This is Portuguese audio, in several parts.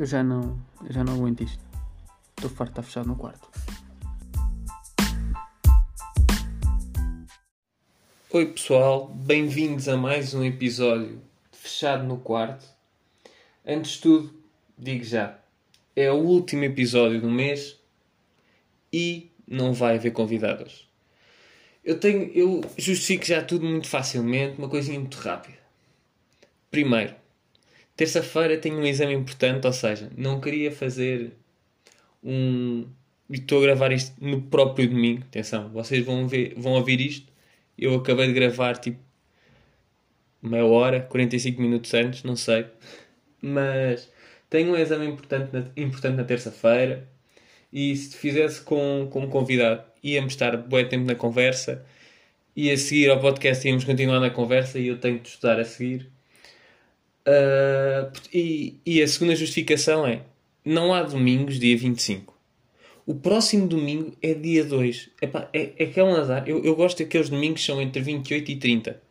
Eu já não, eu já não aguento isto. Estou farto de estar fechado no quarto. Oi pessoal, bem-vindos a mais um episódio de Fechado no Quarto. Antes de tudo, digo já, é o último episódio do mês e não vai haver convidados. Eu tenho, eu justifico já tudo muito facilmente, uma coisinha muito rápida. Primeiro, terça-feira tenho um exame importante, ou seja, não queria fazer um. e Estou a gravar isto no próprio domingo. Atenção, vocês vão, ver, vão ouvir isto. Eu acabei de gravar tipo meia hora, 45 minutos antes, não sei. Mas tenho um exame importante na, importante na terça-feira e se fizesse com, como convidado íamos estar bué tempo na conversa e a seguir ao podcast íamos continuar na conversa e eu tenho de estudar a seguir. Uh, e, e a segunda justificação é não há domingos dia 25. O próximo domingo é dia 2. Epá, é, é que é um azar. Eu, eu gosto daqueles domingos que são entre 28 e 30.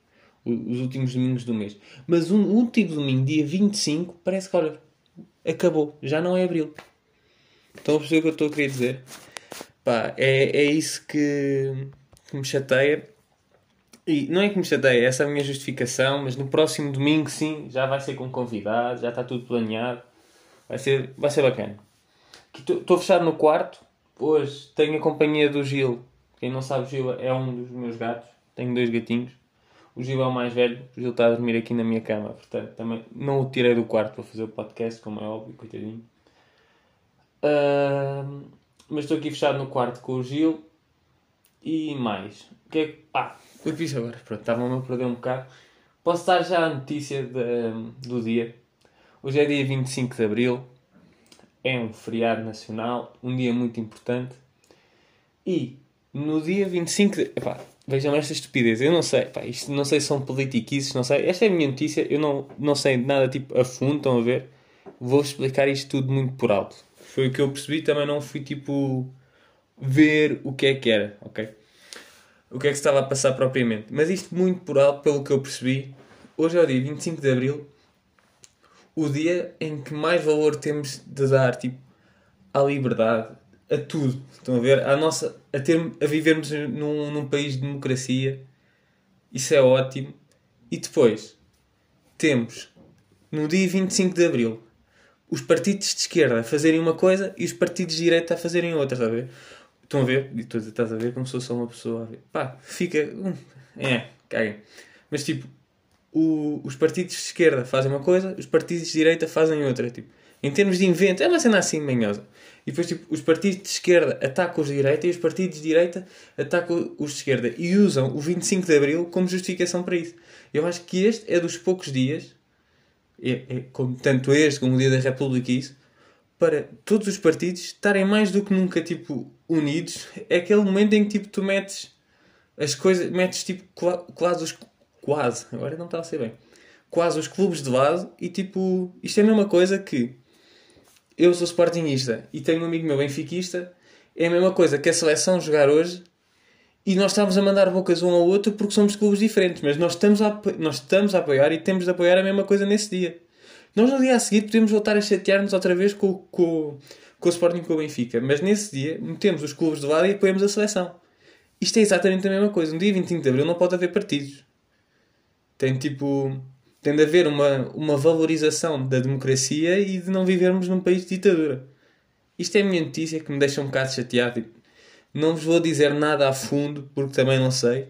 Os últimos domingos do mês. Mas o último domingo, dia 25, parece que, olha, acabou. Já não é abril. Estão a perceber o que eu estou a querer dizer? Pá, é, é isso que, que me chateia. E não é que me chateia, essa é a minha justificação, mas no próximo domingo, sim, já vai ser com convidados, já está tudo planeado. Vai ser, vai ser bacana. Estou fechado no quarto. Hoje tenho a companhia do Gil. Quem não sabe, o Gil é um dos meus gatos. Tenho dois gatinhos. O Gil é o mais velho. O Gil está a dormir aqui na minha cama. Portanto, também não o tirei do quarto para fazer o podcast, como é óbvio, coitadinho. Uh, mas estou aqui fechado no quarto com o Gil. E mais. O que é que. Ah, eu fiz agora. Pronto, estava-me a perder um bocado. Posso dar já a notícia de, do dia. Hoje é dia 25 de Abril. É um feriado nacional. Um dia muito importante. E no dia 25 de. Epá, vejam esta estupidez. Eu não sei. Epá, isto não sei se são politiquices, não sei. Esta é a minha notícia. Eu não, não sei nada tipo a fundo. Estão a ver? Vou explicar isto tudo muito por alto. Foi o que eu percebi. Também não fui tipo ver o que é que era, ok? O que é que se estava a passar propriamente. Mas isto muito por alto, pelo que eu percebi. Hoje é o dia 25 de Abril, o dia em que mais valor temos de dar tipo, à liberdade, a tudo. Estão a ver? A, nossa, a, ter, a vivermos num, num país de democracia. Isso é ótimo. E depois temos, no dia 25 de Abril, os partidos de esquerda a fazerem uma coisa e os partidos de direita a fazerem outra, está a ver? Estão a ver? E tu estás a ver como se fosse só uma pessoa a ver. Pá, fica. Hum, é, caguem. Mas tipo, o, os partidos de esquerda fazem uma coisa, os partidos de direita fazem outra. Tipo, em termos de invento, é uma cena assim manhosa. E depois, tipo, os partidos de esquerda atacam os de direita e os partidos de direita atacam os de esquerda. E usam o 25 de Abril como justificação para isso. Eu acho que este é dos poucos dias, é, é, como, tanto este como o Dia da República, isso, para todos os partidos estarem mais do que nunca, tipo, unidos. É aquele momento em que, tipo, tu metes as coisas, metes, tipo, quase os quase, agora não está a ser bem, quase os clubes de lado e tipo, isto é a mesma coisa que eu sou sportingista e tenho um amigo meu benfiquista, é a mesma coisa que a seleção jogar hoje e nós estamos a mandar bocas um ao outro porque somos clubes diferentes, mas nós estamos a, nós estamos a apoiar e temos de apoiar a mesma coisa nesse dia. Nós no dia a seguir podemos voltar a chatear-nos outra vez com, com, com o Sporting com o Benfica, mas nesse dia metemos os clubes de lado e apoiamos a seleção. Isto é exatamente a mesma coisa. No dia 25 de Abril não pode haver partidos. Tem tipo. Tem de haver uma, uma valorização da democracia e de não vivermos num país de ditadura. Isto é a minha notícia que me deixa um bocado chateado. Não vos vou dizer nada a fundo porque também não sei.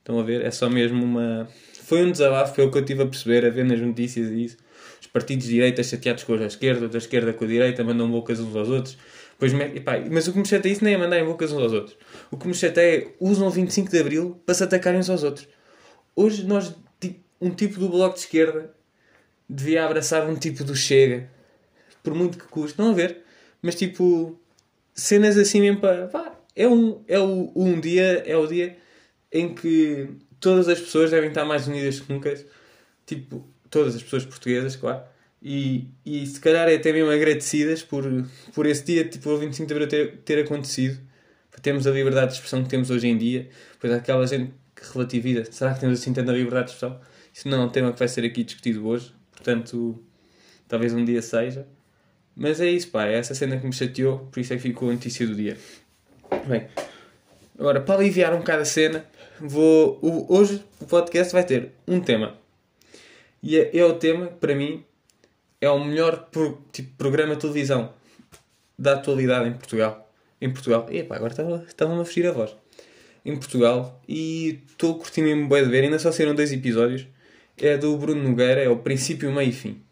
Estão a ver? É só mesmo uma. Foi um desabafo, que eu tive a perceber, a ver nas notícias e isso. Os partidos de direita chateados com a esquerda, da esquerda com a direita, mandam bocas uns aos outros. Pois, epá, mas o que me chateia isso nem é mandar em bocas uns aos outros. O que me chateia é usam 25 de Abril para se atacarem uns aos outros. Hoje nós um tipo do Bloco de Esquerda devia abraçar um tipo do Chega, por muito que custe, não a ver, mas tipo, cenas assim mesmo para. Pá, é um, é o, um dia, é o dia em que todas as pessoas devem estar mais unidas que nunca, tipo, todas as pessoas portuguesas, claro, e, e se calhar é até mesmo agradecidas por, por esse dia, tipo, o 25 de Abril ter, ter acontecido, para termos a liberdade de expressão que temos hoje em dia, pois aquela gente que relativiza, será que temos assim tanta liberdade de expressão? Isso não é um tema que vai ser aqui discutido hoje, portanto, talvez um dia seja. Mas é isso, pá, é essa cena que me chateou, por isso é que ficou a notícia do dia. Bem, agora para aliviar um bocado a cena, vou. hoje o podcast vai ter um tema. E é, é o tema que para mim é o melhor pro- tipo, programa de televisão da atualidade em Portugal. Em Portugal. E pá, agora estava- estava-me a fugir a voz. Em Portugal. E estou curtindo mesmo bem de ver. Ainda só saíram dois episódios. É do Bruno Nogueira, é o princípio, meio e fim.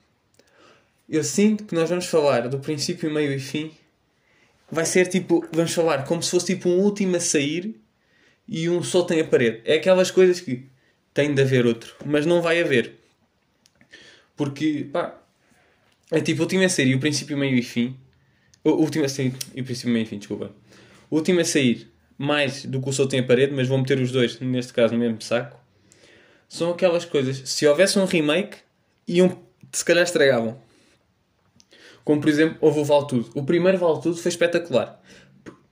Eu sinto que nós vamos falar do princípio, meio e fim. Vai ser tipo, vamos falar como se fosse tipo um último a sair e um só tem a parede. É aquelas coisas que tem de haver outro, mas não vai haver. Porque, pá, é tipo o último a sair e o princípio, meio e fim. O último a sair e o princípio, meio e fim, desculpa. O último a sair mais do que o sol tem a parede, mas vou meter os dois, neste caso, no mesmo saco. São aquelas coisas. Se houvesse um remake, iam, se calhar estragavam. Como por exemplo, houve o Vale Tudo. O primeiro Vale Tudo foi espetacular.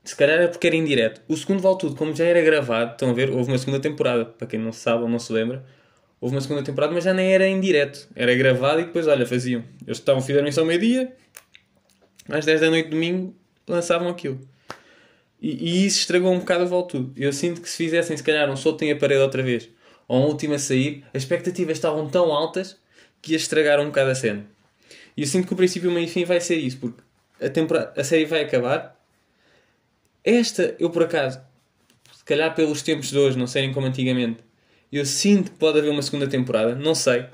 Se calhar era porque era indireto. O segundo Vale Tudo, como já era gravado, estão a ver, houve uma segunda temporada. Para quem não sabe ou não se lembra, houve uma segunda temporada, mas já nem era em direto. Era gravado e depois, olha, faziam. Eles estavam, fizeram isso ao meio-dia, às 10 da noite de domingo, lançavam aquilo. E, e isso estragou um bocado o Vale Tudo. Eu sinto que se fizessem, se calhar, um solto tem a parede outra vez, ou um último a sair, as expectativas estavam tão altas que ia estragar um bocado a cena. E eu sinto que o princípio, meio e fim vai ser isso, porque a, temporada, a série vai acabar. Esta, eu por acaso, se calhar pelos tempos de hoje não serem como antigamente, eu sinto que pode haver uma segunda temporada, não sei.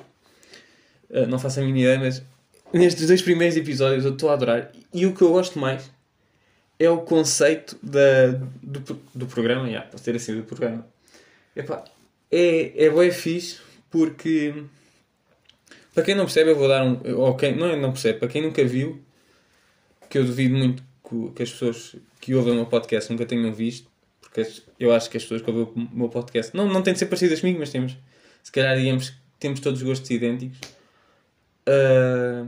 Uh, não faço a mínima ideia, mas nestes dois primeiros episódios eu estou a adorar. E o que eu gosto mais é o conceito da, do, do programa, yeah, pode ter assim do programa. Epá, é, é bem fixe porque para quem não percebe eu vou dar um. Ou quem, não, não percebe, para quem nunca viu, que eu duvido muito que, que as pessoas que ouvem o meu podcast nunca tenham visto, porque eu acho que as pessoas que ouvem o meu podcast não, não têm de ser parecidas comigo, mas temos, se calhar digamos temos todos gostos idênticos. Ah,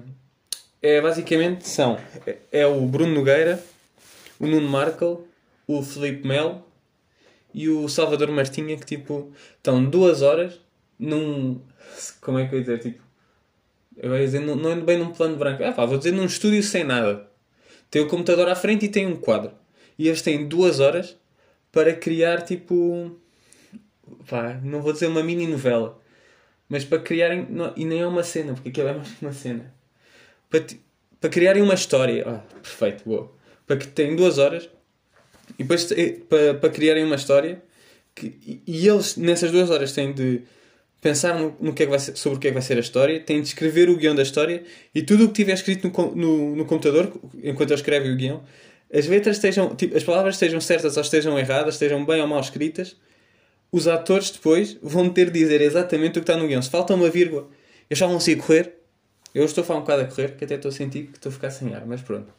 é basicamente são é, é o Bruno Nogueira, o Nuno Markel, o Felipe Melo e o Salvador Martinha que tipo estão duas horas num como é que eu ia dizer tipo eu ia dizer, não, não é bem num plano branco. Ah, pá, vou dizer num estúdio sem nada. Tem o computador à frente e tem um quadro. E eles têm duas horas para criar tipo pá, não vou dizer uma mini novela mas para criarem não- e nem é uma cena porque aquilo é mais uma cena. Para, ti- para criarem uma história ah, perfeito, boa. Para que têm duas horas e depois eh, para, para criarem uma história que, e, eles nessas duas horas têm de pensar no, no que é que vai ser, sobre o que é que vai ser a história, têm de escrever o guião da história e tudo o que tiver escrito no, no, no computador, enquanto eles escrevem o guião, as letras estejam, tipo, as palavras estejam certas ou estejam erradas, estejam bem ou mal escritas, os atores depois vão ter de dizer exatamente o que está no guião. Se falta uma vírgula, eles já vão se correr. Eu estou a falar um bocado a correr, que até estou a sentir que estou a ficar sem ar, mas pronto.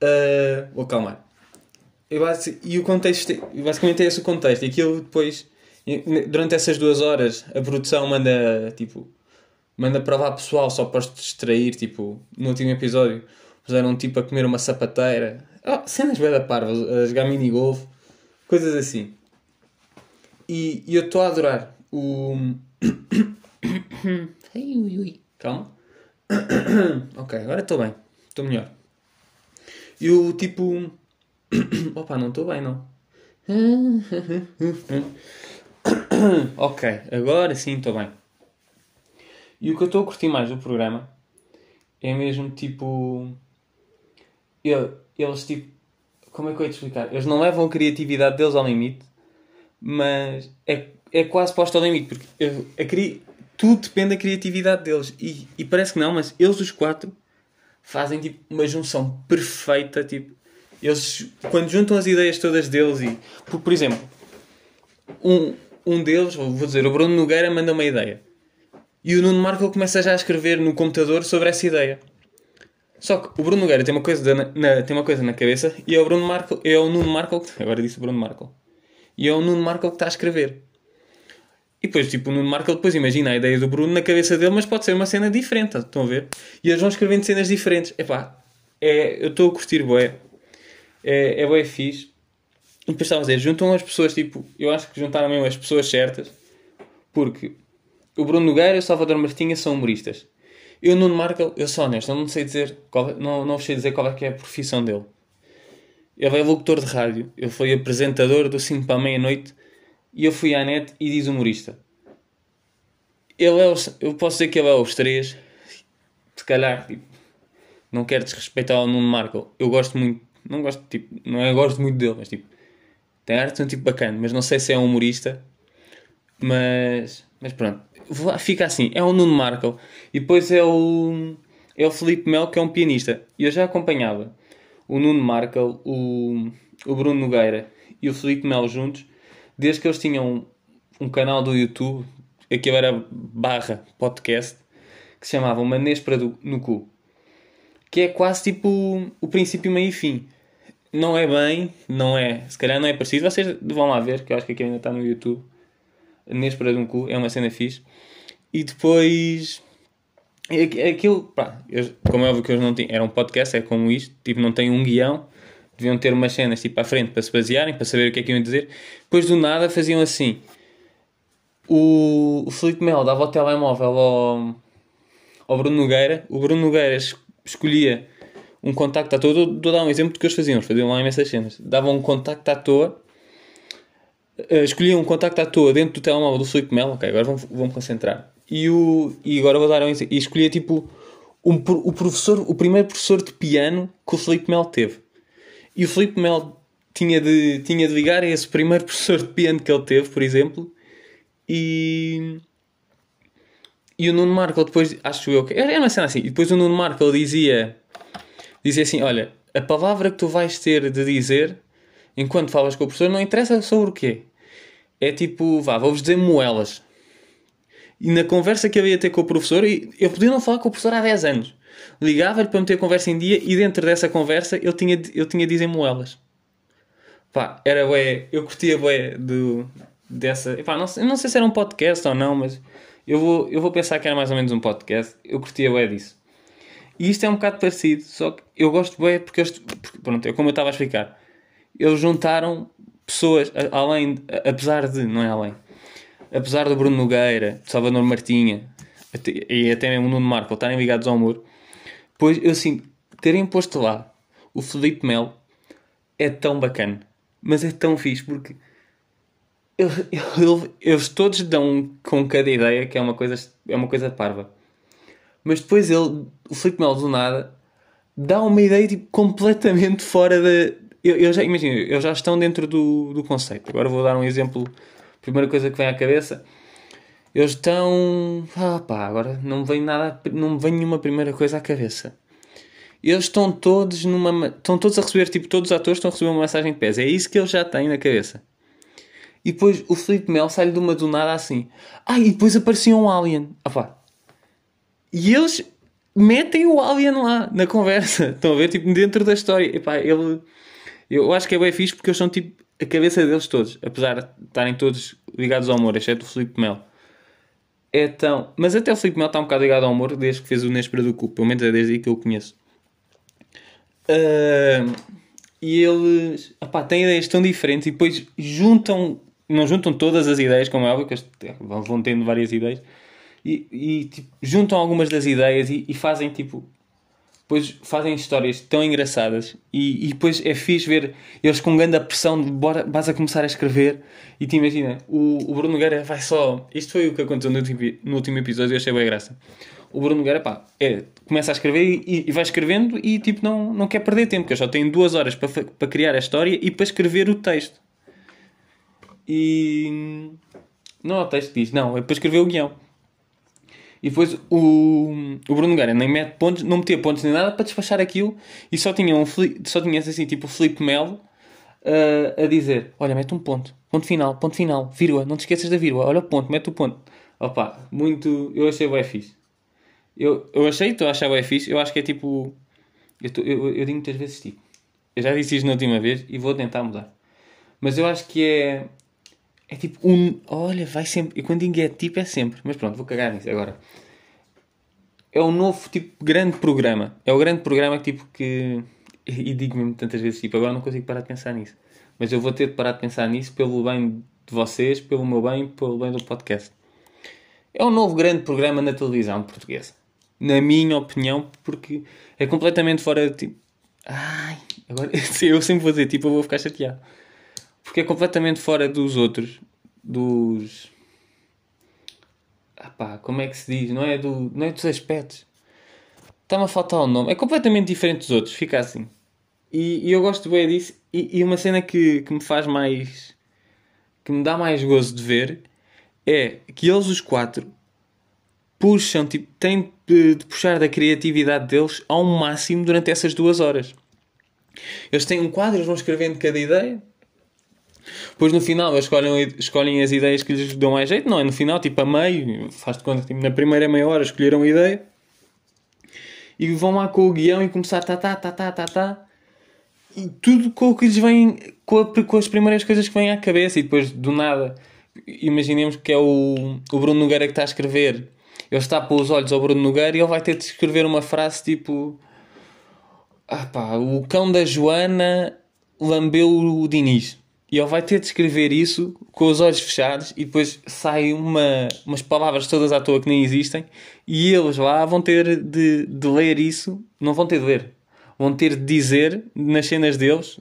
Ah, vou calmar. E, basi- e o contexto, basicamente é esse o contexto. E aquilo depois, durante essas duas horas, a produção manda, tipo, manda para lá pessoal só para os distrair. Tipo, no último episódio, puseram tipo a comer uma sapateira. Oh, cenas bem da parva, a jogar mini-golf, coisas assim. E, e eu estou a adorar o. Calma. ok, agora estou bem. Estou melhor. E o tipo. Opa, não estou bem, não. ok, agora sim estou bem. E o que eu estou a curtir mais do programa é mesmo tipo. Ele- Eles tipo. Como é que eu ia te explicar? Eles não levam a criatividade deles ao limite, mas é, é quase posto ao limite, porque eu- a cri... tudo depende da criatividade deles. E, e parece que não, mas eles os quatro fazem tipo uma junção perfeita. Tipo, eles quando juntam as ideias todas deles e. Por, por exemplo, um, um deles, vou dizer, o Bruno Nogueira manda uma ideia. E o Nuno Marco começa já a escrever no computador sobre essa ideia. Só que o Bruno Nogueira tem uma coisa na, na- tem uma coisa na cabeça e é o Bruno Marco, é o Nuno Marco, agora disse o Bruno Marco. E é o Nuno Marco que está a escrever. E depois, tipo, o Nuno Marco depois imagina a ideia do Bruno na cabeça dele, mas pode ser uma cena diferente, estão a ver? E eles vão escrevendo cenas diferentes. Epá, é, eu estou a curtir bué. É, é bué fixe. E depois estava a dizer, juntam as pessoas, tipo, eu acho que juntaram mesmo as pessoas certas, porque o Bruno Nogueira e o Salvador Martinha são humoristas. Eu, Nuno Markle, eu sou honesto, eu não sei dizer, qual, é, não, não sei dizer qual é que é a profissão dele. Ele é locutor de rádio, ele foi apresentador do 5 para a meia-noite e eu fui à net e diz humorista. Ele é os, eu posso dizer que ele é os três, se calhar, tipo, não quero desrespeitar o Nuno Markle. Eu gosto muito, não gosto, tipo, não é, gosto muito dele, mas tipo, tem arte um tipo bacana, mas não sei se é um humorista. Mas, mas pronto, fica assim, é o Nuno Markle e depois é o, é o Felipe Mel que é um pianista. E eu já acompanhava o Nuno Markle, o, o Bruno Nogueira e o Felipe Mel juntos, desde que eles tinham um, um canal do YouTube, aquilo era barra podcast, que se chamava Uma Nespra do, no Cu. Que é quase tipo o princípio, meio e fim. Não é bem, não é, se calhar não é parecido. Vocês vão lá ver, que eu acho que aqui ainda está no YouTube. Nespra de um Cu, é uma cena fixe. E depois aquilo, pá, eu, como é óbvio que eles não tinham, era um podcast, é como isto, tipo, não tem um guião, deviam ter umas cenas tipo à frente para se basearem, para saber o que é que iam dizer. Depois do nada faziam assim. O, o Felipe Melo dava o telemóvel ao, ao Bruno Nogueira, o Bruno Nogueira escolhia um contacto à toa, vou dar um exemplo do que eles faziam, eles faziam lá imensas cenas, davam um contacto à toa, uh, escolhiam um contacto à toa dentro do telemóvel do Felipe Melo, ok, agora vamos, vamos concentrar e, o, e agora vou dar um exemplo. E escolhia tipo um, o professor, o primeiro professor de piano que o Felipe Mel teve. E o Felipe Mel tinha de, tinha de ligar a esse primeiro professor de piano que ele teve, por exemplo, e. E o Nuno Marco depois, acho eu que. Era uma cena assim. E depois o Nuno Marco dizia. Dizia assim: Olha, a palavra que tu vais ter de dizer enquanto falas com o professor não interessa sobre o quê. É tipo, vá, vou-vos dizer moelas. E na conversa que eu ia ter com o professor, eu podia não falar com o professor há 10 anos. Ligava-lhe para meter a conversa em dia e dentro dessa conversa eu tinha, eu tinha dizer moelas. Pá, era bué, eu curtia bué do, dessa... Epá, não, não sei se era um podcast ou não, mas eu vou, eu vou pensar que era mais ou menos um podcast. Eu curtia bué disso. E isto é um bocado parecido, só que eu gosto bué porque, eles, porque pronto, é como eu estava a explicar. Eles juntaram pessoas, além, apesar de, não é além, apesar do Bruno Nogueira, Salvador Martinha e até mesmo Nuno Marco estarem ligados ao muro, pois eu assim, terem posto lá o Felipe Melo é tão bacana, mas é tão fixe porque eles todos dão com cada ideia que é uma coisa, é uma coisa parva. Mas depois ele, o Felipe Melo do nada, dá uma ideia tipo, completamente fora da. Eu, já imagino, eles já estão dentro do, do conceito. Agora vou dar um exemplo primeira coisa que vem à cabeça. Eles estão. Ah pá, agora não me vem nada. Não vem nenhuma primeira coisa à cabeça. Eles estão todos numa. Estão todos a receber, tipo, todos os atores estão a receber uma massagem de pés. É isso que eles já têm na cabeça. E depois o Felipe Mel sai de uma do nada assim. Ah, e depois aparecia um alien. Ah pá. E eles metem o alien lá na conversa. Estão a ver? Tipo, dentro da história. E pá, ele. Eu acho que é bem fixe porque eles são tipo a cabeça deles todos, apesar de estarem todos ligados ao humor, exceto o Filipe Melo. É tão. Mas até o Filipe Melo está um bocado ligado ao humor desde que fez o Nespera do Cu, pelo menos é desde aí que eu o conheço. Uh, e eles opá, têm ideias tão diferentes e depois juntam, não juntam todas as ideias, como é óbvio, que vão tendo várias ideias, e, e tipo, juntam algumas das ideias e, e fazem tipo depois fazem histórias tão engraçadas e, e depois é fixe ver eles com grande pressão de bora, vas a começar a escrever e te imagina, o, o Bruno Nogueira vai só. Isto foi o que aconteceu no último, no último episódio eu achei bem graça. O Bruno Nogueira, pá, é, começa a escrever e, e, vai escrevendo e tipo não, não quer perder tempo, porque eu só tenho duas horas para, para criar a história e para escrever o texto. E. Não é o texto diz, não, é para escrever o guião. E depois o, o Bruno Nogueira nem mete pontos, não metia pontos nem nada para despachar aquilo e só tinha, um, só tinha assim, tipo o Felipe Melo uh, a dizer: Olha, mete um ponto, ponto final, ponto final, vírgula, não te esqueças da vírgula, olha o ponto, mete o ponto. Opa, muito. Eu achei bem fixe. Eu, eu achei, estou a achar bem fixe. Eu acho que é tipo. Eu, tô, eu, eu digo muitas vezes tipo. Eu já disse isto na última vez e vou tentar mudar. Mas eu acho que é. É tipo um. Olha, vai sempre. E quando digo é tipo, é sempre. Mas pronto, vou cagar nisso agora. É um novo tipo grande programa. É o grande programa que tipo que. E digo-me tantas vezes, tipo, agora não consigo parar de pensar nisso. Mas eu vou ter de parar de pensar nisso pelo bem de vocês, pelo meu bem, pelo bem do podcast. É um novo grande programa na televisão portuguesa. na minha opinião, porque é completamente fora de tipo. Ai, agora eu sempre vou dizer, tipo, eu vou ficar chateado. Porque é completamente fora dos outros, dos. Ah pá, como é que se diz? Não é, do, não é dos aspectos. Está-me a faltar o nome. É completamente diferente dos outros, fica assim. E, e eu gosto bem disso. E, e, uma cena que, que me faz mais. que me dá mais gozo de ver é que eles, os quatro, puxam, tipo, têm de puxar da criatividade deles ao máximo durante essas duas horas. Eles têm um quadro, eles vão escrevendo cada ideia. Depois no final eles escolhem, escolhem as ideias que lhes dão mais jeito, não é? No final, tipo a meio, faz-te conta, tipo, na primeira meia hora escolheram a ideia e vão lá com o guião e começar tá, tá, tá, tá, tá, tá. E tudo com o que lhes vem, com, a, com as primeiras coisas que vêm à cabeça e depois do nada. Imaginemos que é o, o Bruno Nogueira que está a escrever. Ele está a pôr os olhos ao Bruno Nogueira e ele vai ter de escrever uma frase tipo. Ah pá, o cão da Joana lambeu o Diniz. E ele vai ter de escrever isso com os olhos fechados e depois sai uma, umas palavras todas à toa que nem existem e eles lá vão ter de, de ler isso, não vão ter de ler, vão ter de dizer nas cenas deles,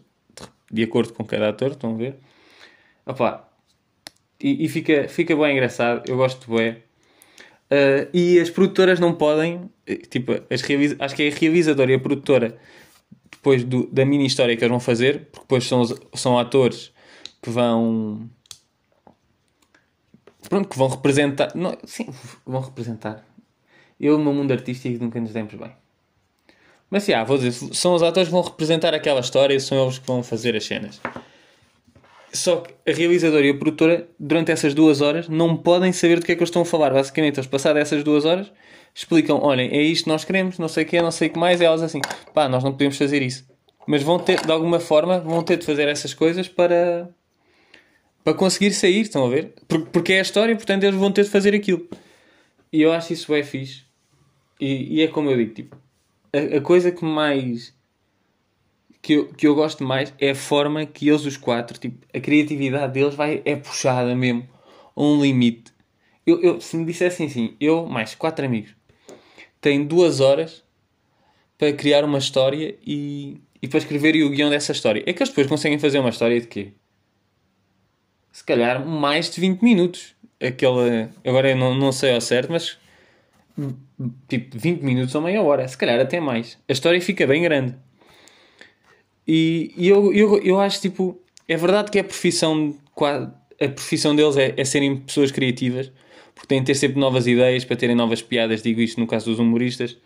de acordo com cada ator, estão a ver? Opa, e, e fica, fica bem engraçado, eu gosto bem. Uh, e as produtoras não podem, eh, tipo, as acho que é a realizadora e a produtora, depois do, da mini história que eles vão fazer, porque depois são, são atores que vão. Pronto, que vão representar. Não, sim, vão representar. Eu, no mundo artístico, nunca nos demos bem. Mas, já, vou dizer, são os atores que vão representar aquela história e são eles que vão fazer as cenas. Só que a realizadora e a produtora, durante essas duas horas, não podem saber do que é que eles estão a falar. Basicamente, eles passadas essas duas horas, explicam: olhem, é isto que nós queremos, não sei o que é, não sei o que mais. E elas assim: pá, nós não podemos fazer isso. Mas vão ter, de alguma forma, vão ter de fazer essas coisas para, para conseguir sair, estão a ver? Porque é a história, portanto eles vão ter de fazer aquilo. E eu acho isso bem fixe. E, e é como eu digo, tipo, a, a, coisa que mais que eu, que eu gosto mais é a forma que eles os quatro, tipo, a criatividade deles vai, é puxada mesmo a um limite. Eu, eu, se me dissessem assim, eu mais quatro amigos têm duas horas para criar uma história e, e para escreverem o guião dessa história. É que eles depois conseguem fazer uma história de quê? Se calhar mais de 20 minutos. Aquela, agora eu não, não sei ao certo, mas tipo 20 minutos ou meia hora, se calhar até mais. A história fica bem grande. E, e eu, eu, eu acho tipo, é verdade que a profissão, a profissão deles é, é serem pessoas criativas, porque têm de ter sempre novas ideias para terem novas piadas. Digo isto no caso dos humoristas.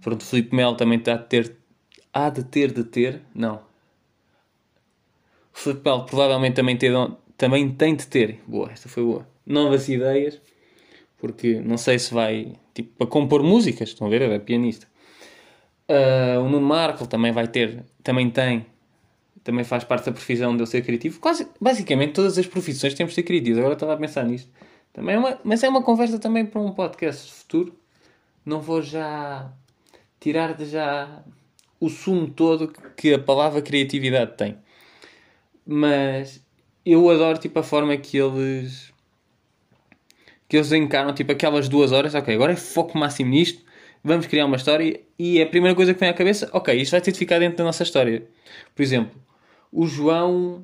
Pronto, Felipe Melo também está a ter, há de ter de ter, não. O Felipe Melo provavelmente também também tem de ter, boa, esta foi boa, novas ideias, porque não sei se vai, tipo, para compor músicas, estão a ver, é pianista. Uh, o Nuno Marco também vai ter, também tem, também faz parte da profissão de eu ser criativo. Quase, basicamente, todas as profissões temos de ser criativos. Agora estava a pensar nisto. Também é uma, mas é uma conversa também para um podcast futuro. Não vou já tirar de já o sumo todo que a palavra criatividade tem. Mas eu adoro tipo a forma que eles que eles encaram tipo aquelas duas horas, ok, agora é foco máximo nisto, vamos criar uma história e a primeira coisa que vem à cabeça, ok, isto vai ter de ficar dentro da nossa história. Por exemplo, o João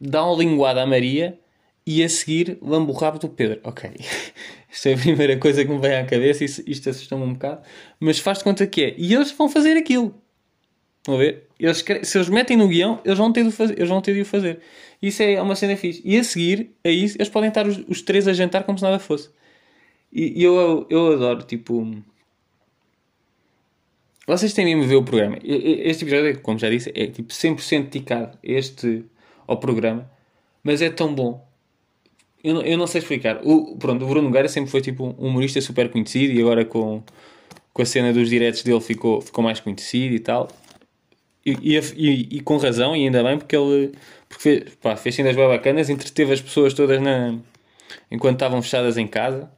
dá uma linguada à Maria e a seguir lambe o rabo do Pedro. Ok, isto é a primeira coisa que me vem à cabeça, isto, isto assusta-me um bocado, mas faz de conta que é. E eles vão fazer aquilo. Estão a ver? Eles, se eles metem no guião, eles vão ter de, fazer, eles vão ter de o fazer. Isso é uma cena fixe. E a seguir a isso, eles podem estar os, os três a jantar como se nada fosse. E, e eu, eu adoro, tipo. Vocês têm mesmo ver o programa. Este episódio, como já disse, é tipo 100% dedicado este, ao programa. Mas é tão bom. Eu não, eu não sei explicar. O, pronto, o Bruno Nogueira sempre foi tipo um humorista super conhecido e agora com, com a cena dos diretos dele ficou, ficou mais conhecido e tal. E, e, e, com razão, e ainda bem, porque ele porque fez, pá, fez cenas bem bacanas, entreteve as pessoas todas na, enquanto estavam fechadas em casa.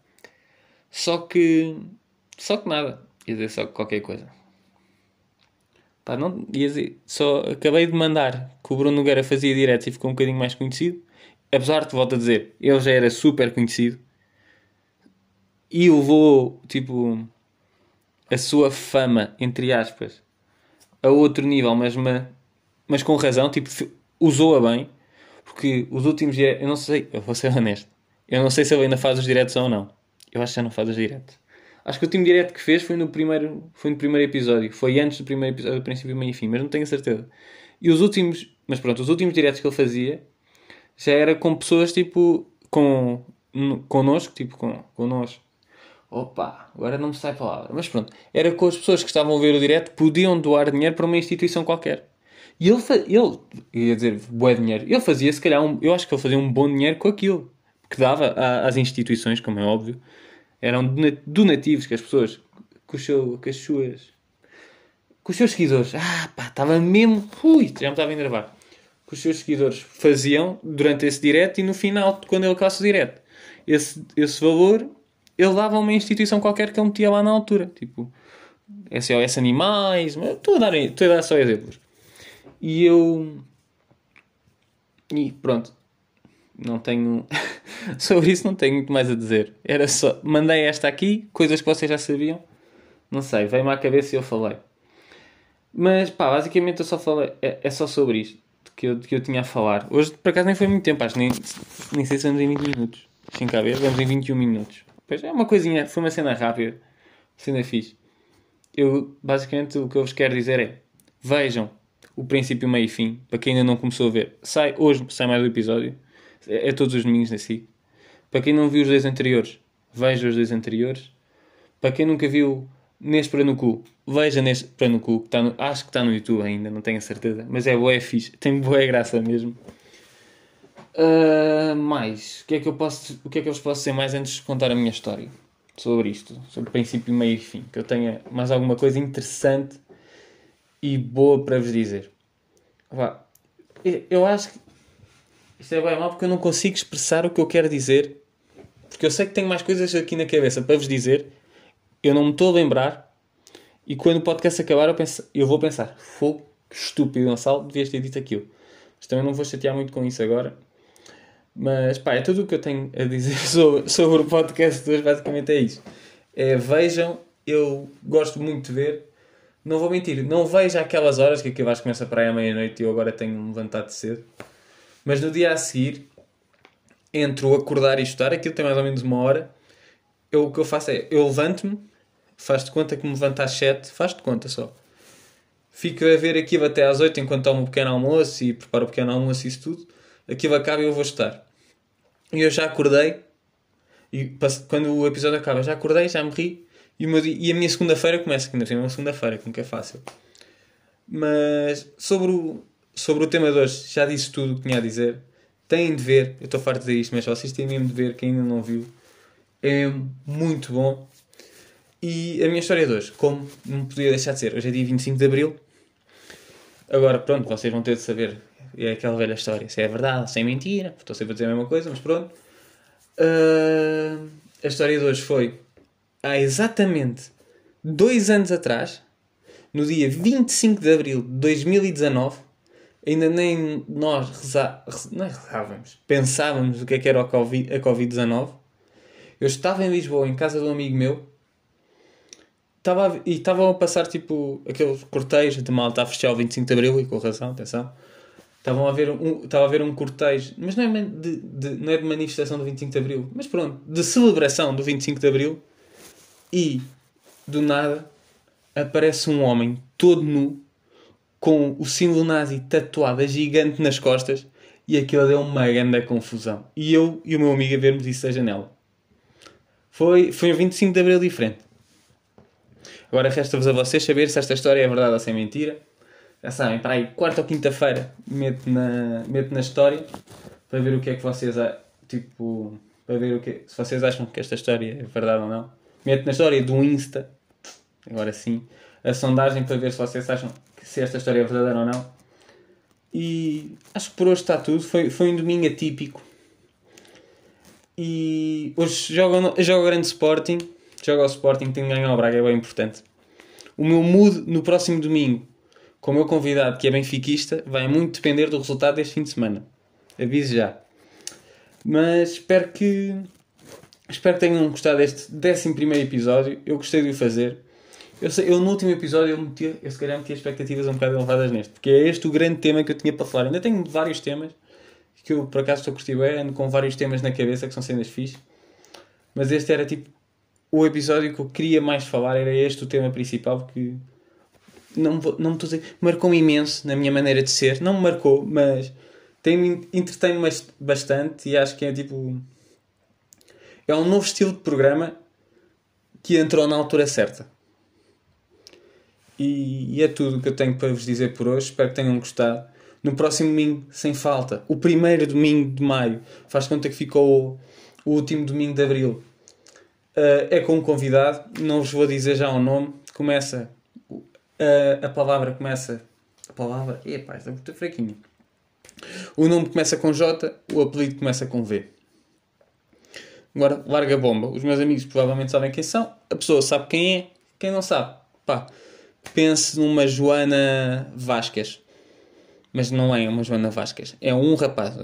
Só que. Só que nada. Ia dizer só qualquer coisa. Pá, não, ia dizer, só acabei de mandar que o Bruno Nogueira fazia direto e ficou um bocadinho mais conhecido. Apesar de, volto a dizer, ele já era super conhecido. E levou, tipo, a sua fama, entre aspas, a outro nível, mas, mas com razão, tipo, usou-a bem, porque os últimos diretos, eu não sei, eu vou ser honesto, eu não sei se ele ainda faz os diretos ou não. Eu acho que já não faz os diretos. Acho que o último direto que fez foi no primeiro, foi no primeiro episódio, foi antes do primeiro episódio, do princípio, meio e fim, mas não tenho certeza. E os últimos, mas pronto, os últimos diretos que ele fazia já era com pessoas tipo, com, connosco, tipo, com, connosco Opa, agora não me sai a palavra. Mas pronto, era com as pessoas que estavam a ver o direto podiam doar dinheiro para uma instituição qualquer. E ele, ele ia dizer, bué dinheiro, ele fazia se calhar, um, eu acho que ele fazia um bom dinheiro com aquilo. Que dava às instituições, como é óbvio. Eram donativos que as pessoas, com, seu, com as suas, com os seus seguidores, ah pá, estava mesmo, ui, já me estava a enervar. Que os seus seguidores faziam durante esse direto e no final, quando ele acabasse o direto, esse, esse valor ele dava a uma instituição qualquer que ele metia lá na altura. Tipo, SOS Animais, estou a dar, estou a dar só exemplos. E eu. E pronto. Não tenho. Sobre isso não tenho muito mais a dizer. Era só. Mandei esta aqui, coisas que vocês já sabiam. Não sei, veio-me à cabeça e eu falei. Mas pá, basicamente eu só falei. É, é só sobre isto que eu, que eu tinha a falar. Hoje por acaso nem foi muito tempo, acho nem, nem sei se vamos em 20 minutos. Sem caber, vamos em 21 minutos. Pois é uma coisinha, foi uma cena rápida, cena fixe. Eu, basicamente, o que eu vos quero dizer é: vejam o princípio, meio e fim, para quem ainda não começou a ver. Sai, hoje sai mais um episódio, é, é todos os domingos na. Para quem não viu os dois anteriores, veja os dois anteriores. Para quem nunca viu neste para no cu, veja neste para no cu, que está no, acho que está no YouTube ainda, não tenho a certeza, mas é boa, é fixe, tem boa graça mesmo. Uh, mais, o que, é que eu posso, o que é que eu vos posso dizer mais antes de contar a minha história sobre isto, sobre princípio, meio e fim? Que eu tenha mais alguma coisa interessante e boa para vos dizer. Vá, eu acho que isto é bem mal porque eu não consigo expressar o que eu quero dizer, porque eu sei que tenho mais coisas aqui na cabeça para vos dizer, eu não me estou a lembrar, e quando o podcast acabar, eu, penso, eu vou pensar: fogo, que estúpido, Gonçalo, devias ter dito aquilo. Mas também não vou chatear muito com isso agora mas pá, é tudo o que eu tenho a dizer sobre, sobre o podcast de hoje, basicamente é isso. É, vejam, eu gosto muito de ver. Não vou mentir, não vejo aquelas horas que aquilo acho começa para aí à meia-noite e eu agora tenho me levantado cedo. Mas no dia a seguir, entre o acordar e estudar, aquilo tem mais ou menos uma hora. Eu, o que eu faço é, eu levanto-me, faz-te conta que me levanto às 7, faz-te conta só. Fico a ver aquilo até às 8 enquanto tomo um pequeno almoço e preparo o pequeno almoço e isso tudo aquilo acaba e eu vou estar. E eu já acordei, e quando o episódio acaba, já acordei, já morri, e, e a minha segunda-feira começa, que ainda tem uma segunda-feira, que nunca é fácil. Mas sobre o, sobre o tema de hoje, já disse tudo o que tinha a dizer. Têm de ver, eu estou farto de dizer isto, mas vocês têm mesmo de ver, quem ainda não viu. É muito bom. E a minha história de hoje, como não podia deixar de ser, hoje é dia 25 de Abril. Agora, pronto, vocês vão ter de saber é aquela velha história. Se é verdade, se é mentira. Estou sempre a dizer a mesma coisa, mas pronto. Uh, a história de hoje foi há exatamente dois anos atrás, no dia 25 de abril de 2019, ainda nem nós reza, não é rezávamos, pensávamos o que é que era a Covid-19. Eu estava em Lisboa, em casa de um amigo meu, estava, e estavam a passar tipo aqueles cortejos de malta a fechar o 25 de abril, e com razão, atenção Estavam a ver um, estava a ver um cortejo, mas não é, de, de, não é de manifestação do 25 de Abril, mas pronto, de celebração do 25 de Abril e do nada aparece um homem todo nu com o símbolo nazi tatuado gigante nas costas e aquilo deu uma grande confusão. E eu e o meu amigo a vermos isso da janela. Foi, foi um 25 de Abril diferente. Agora resta-vos a vocês saber se esta história é verdade ou se é mentira já sabem, para aí, quarta ou quinta-feira, meto na, meto na história para ver o que é que vocês tipo, para ver o que se vocês acham que esta história é verdade ou não. Meto na história do Insta, agora sim, a sondagem para ver se vocês acham que se esta história é verdadeira ou não. E acho que por hoje está tudo. Foi, foi um domingo atípico. E hoje jogo, jogo grande Sporting. Jogo ao Sporting, tenho que ganhar o Braga, é bem importante. O meu mood no próximo domingo com o meu convidado, que é benfiquista, vai muito depender do resultado deste fim de semana. Aviso já. Mas espero que. Espero que tenham gostado deste 11 episódio. Eu gostei de o fazer. Eu, sei, eu no último episódio eu, metia, eu se calhar metia expectativas um bocado elevadas neste, porque é este o grande tema que eu tinha para falar. Ainda tenho vários temas que eu por acaso estou a curtir ando com vários temas na cabeça que são cenas fixe, mas este era tipo o episódio que eu queria mais falar, era este o tema principal, porque não, vou, não estou a dizer, marcou-me imenso na minha maneira de ser, não me marcou, mas tem, entretém-me bastante e acho que é tipo. É um novo estilo de programa que entrou na altura certa. E, e é tudo o que eu tenho para vos dizer por hoje. Espero que tenham gostado. No próximo domingo, sem falta, o primeiro domingo de maio, faz conta que ficou o, o último domingo de abril, uh, é com um convidado. Não vos vou dizer já o nome. Começa. A palavra começa. A palavra. Epá, está muito fraquinho. O nome começa com J, o apelido começa com V. Agora, larga a bomba. Os meus amigos provavelmente sabem quem são. A pessoa sabe quem é. Quem não sabe, pá, pense numa Joana Vasquez. Mas não é uma Joana Vasquez. É um rapaz.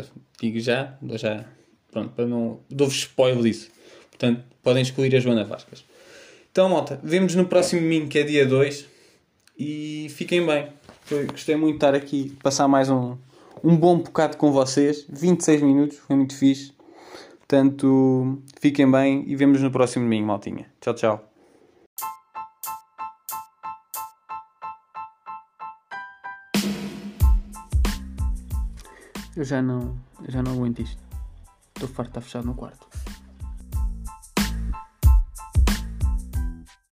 Digo já, dou já. Pronto, para não. Dou-vos spoiler disso. Portanto, podem escolher a Joana Vasquez. Então, malta, vemos no próximo domingo, que é dia 2. E fiquem bem. Foi, gostei muito de estar aqui, passar mais um, um bom bocado com vocês. 26 minutos, foi muito fixe. Portanto, fiquem bem e vemos no próximo domingo, maltinha. Tchau, tchau. Eu já não, eu já não aguento isto. Estou farto de estar fechado no quarto.